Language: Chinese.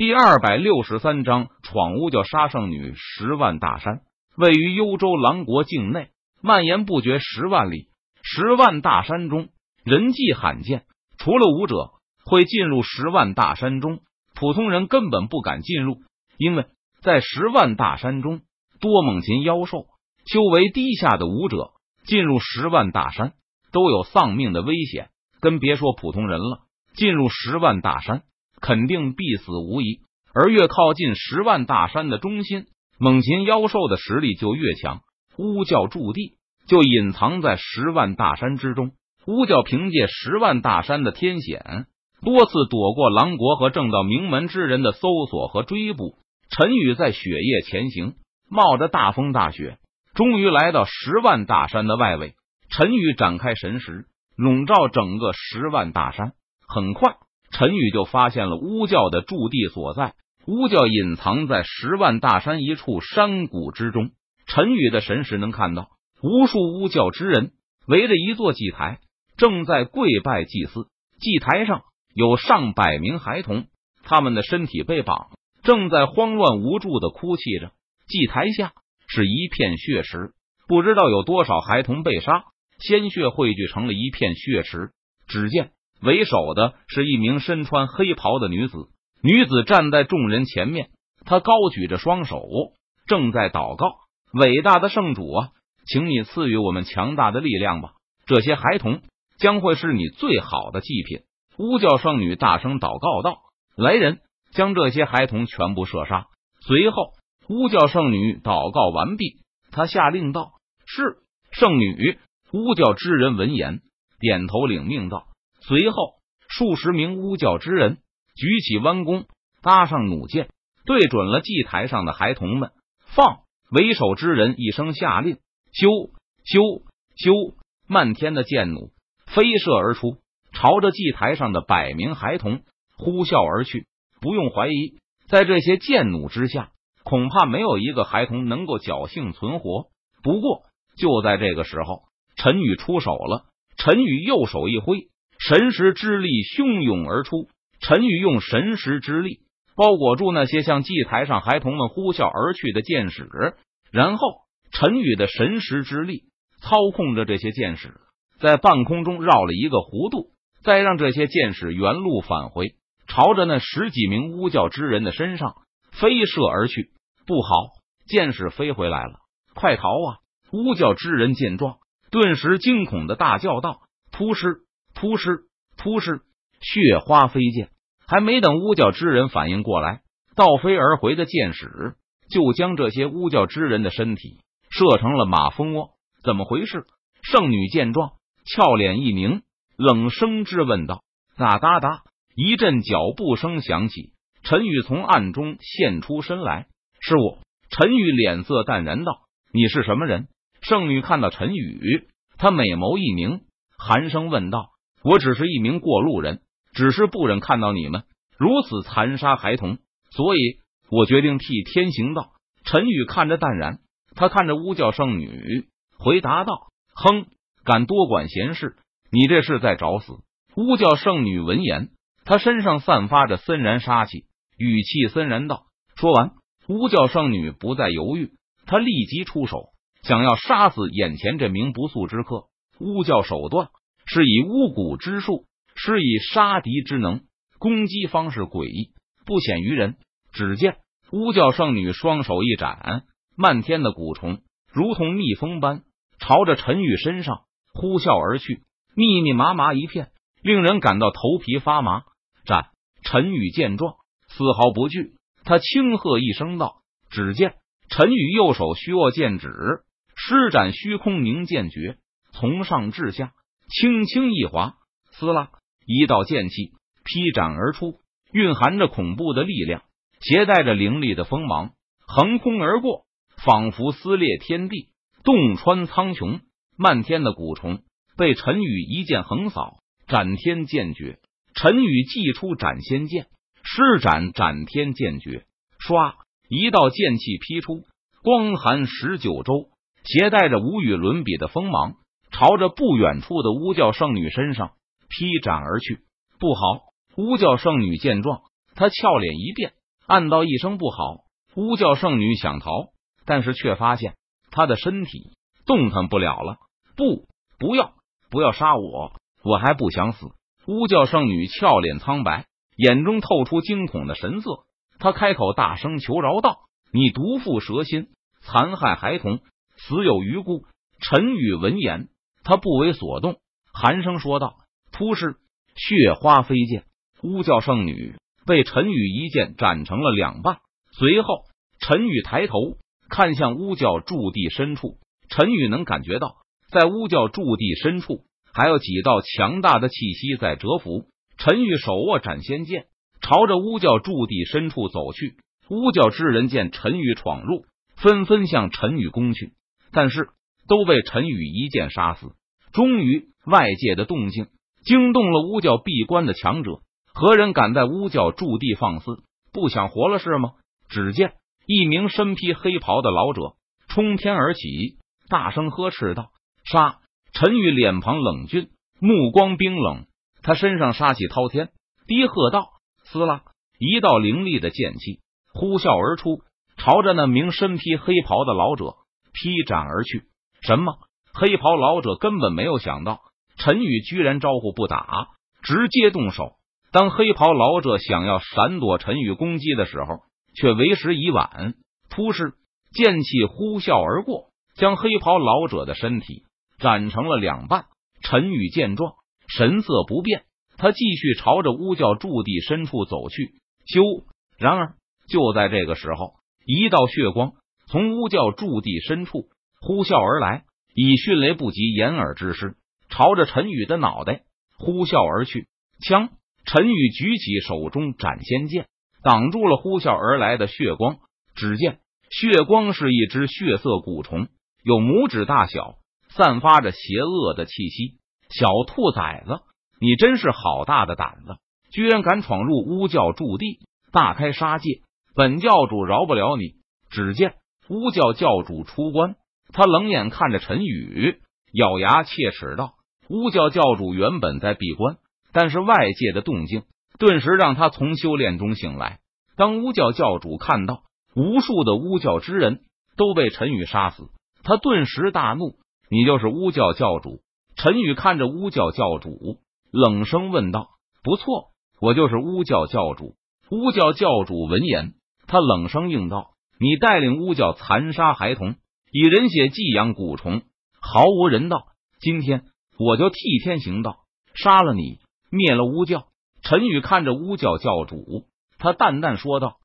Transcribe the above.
第二百六十三章闯巫教杀圣女十万大山，位于幽州狼国境内，蔓延不绝十万里。十万大山中人迹罕见，除了武者会进入十万大山中，普通人根本不敢进入，因为在十万大山中多猛禽妖兽，修为低下的武者进入十万大山都有丧命的危险，更别说普通人了。进入十万大山。肯定必死无疑，而越靠近十万大山的中心，猛禽妖兽的实力就越强。巫教驻地就隐藏在十万大山之中。巫教凭借十万大山的天险，多次躲过狼国和正道名门之人的搜索和追捕。陈宇在雪夜前行，冒着大风大雪，终于来到十万大山的外围。陈宇展开神识，笼罩整个十万大山。很快。陈宇就发现了巫教的驻地所在，巫教隐藏在十万大山一处山谷之中。陈宇的神识能看到无数巫教之人围着一座祭台，正在跪拜祭祀。祭台上有上百名孩童，他们的身体被绑，正在慌乱无助的哭泣着。祭台下是一片血池，不知道有多少孩童被杀，鲜血汇聚成了一片血池。只见。为首的是一名身穿黑袍的女子，女子站在众人前面，她高举着双手，正在祷告：“伟大的圣主啊，请你赐予我们强大的力量吧！这些孩童将会是你最好的祭品。”巫教圣女大声祷告道：“来人，将这些孩童全部射杀！”随后，巫教圣女祷告完毕，她下令道：“是，圣女。”巫教之人闻言点头领命道。随后，数十名巫教之人举起弯弓，搭上弩箭，对准了祭台上的孩童们。放！为首之人一声下令，咻咻咻，漫天的箭弩飞射而出，朝着祭台上的百名孩童呼啸而去。不用怀疑，在这些箭弩之下，恐怕没有一个孩童能够侥幸存活。不过，就在这个时候，陈宇出手了。陈宇右手一挥。神识之力汹涌而出，陈宇用神识之力包裹住那些向祭台上孩童们呼啸而去的箭矢，然后陈宇的神识之力操控着这些箭矢在半空中绕了一个弧度，再让这些箭矢原路返回，朝着那十几名巫教之人的身上飞射而去。不好，箭矢飞回来了，快逃啊！巫教之人见状，顿时惊恐的大叫道：“扑师！”扑哧扑哧，血花飞溅，还没等巫教之人反应过来，倒飞而回的箭矢就将这些巫教之人的身体射成了马蜂窝。怎么回事？圣女见状，俏脸一凝，冷声质问道：“哒哒哒！”一阵脚步声响起，陈宇从暗中现出身来。是我。陈宇脸色淡然道：“你是什么人？”圣女看到陈宇，她美眸一凝，寒声问道。我只是一名过路人，只是不忍看到你们如此残杀孩童，所以我决定替天行道。陈宇看着淡然，他看着巫教圣女，回答道：“哼，敢多管闲事，你这是在找死。”巫教圣女闻言，她身上散发着森然杀气，语气森然道：“说完，巫教圣女不再犹豫，她立即出手，想要杀死眼前这名不速之客。巫教手段。”是以巫蛊之术，施以杀敌之能，攻击方式诡异，不显于人。只见巫教圣女双手一展，漫天的蛊虫如同蜜蜂般朝着陈宇身上呼啸而去，密密麻麻一片，令人感到头皮发麻。战！陈宇见状，丝毫不惧，他轻喝一声道：“只见陈宇右手虚握剑指，施展虚空凝剑诀，从上至下。”轻轻一划，撕拉，一道剑气劈斩而出，蕴含着恐怖的力量，携带着凌厉的锋芒，横空而过，仿佛撕裂天地，洞穿苍穹。漫天的蛊虫被陈宇一剑横扫，斩天剑诀。陈宇祭出斩仙剑，施展斩天剑诀，唰，一道剑气劈出，光寒十九州，携带着无与伦比的锋芒。朝着不远处的巫教圣女身上劈斩而去。不好！巫教圣女见状，她俏脸一变，暗道一声不好。巫教圣女想逃，但是却发现她的身体动弹不了了。不，不要，不要杀我，我还不想死。巫教圣女俏脸苍白，眼中透出惊恐的神色。她开口大声求饶道：“你毒妇蛇心，残害孩童，死有余辜。”陈宇闻言，他不为所动，寒声说道：“突施血花飞溅，巫教圣女被陈宇一剑斩成了两半。”随后，陈宇抬头看向巫教驻地深处，陈宇能感觉到，在巫教驻地深处还有几道强大的气息在蛰伏。陈宇手握斩仙剑，朝着巫教驻地深处走去。巫教之人见陈宇闯入，纷纷向陈宇攻去，但是都被陈宇一剑杀死。终于，外界的动静惊动了巫教闭关的强者。何人敢在巫教驻地放肆？不想活了是吗？只见一名身披黑袍的老者冲天而起，大声呵斥道：“杀！”陈宇脸庞冷峻，目光冰冷，他身上杀气滔天，低喝道：“撕拉！”一道凌厉的剑气呼啸而出，朝着那名身披黑袍的老者劈斩而去。什么？黑袍老者根本没有想到陈宇居然招呼不打，直接动手。当黑袍老者想要闪躲陈宇攻击的时候，却为时已晚，突施剑气呼啸而过，将黑袍老者的身体斩成了两半。陈宇见状，神色不变，他继续朝着巫教驻地深处走去。咻！然而就在这个时候，一道血光从巫教驻地深处呼啸而来，以迅雷不及掩耳之势，朝着陈宇的脑袋呼啸而去。枪！陈宇举起手中斩仙剑。挡住了呼啸而来的血光。只见血光是一只血色蛊虫，有拇指大小，散发着邪恶的气息。小兔崽子，你真是好大的胆子，居然敢闯入巫教驻地，大开杀戒！本教主饶不了你！只见巫教教主出关，他冷眼看着陈宇，咬牙切齿道：“巫教教主原本在闭关，但是外界的动静。”顿时让他从修炼中醒来。当巫教教主看到无数的巫教之人都被陈宇杀死，他顿时大怒：“你就是巫教教主？”陈宇看着巫教教主，冷声问道：“不错，我就是巫教教主。”巫教教主闻言，他冷声应道：“你带领巫教残杀孩童，以人血寄养蛊虫，毫无人道。今天我就替天行道，杀了你，灭了巫教。”陈宇看着巫教教主，他淡淡说道：“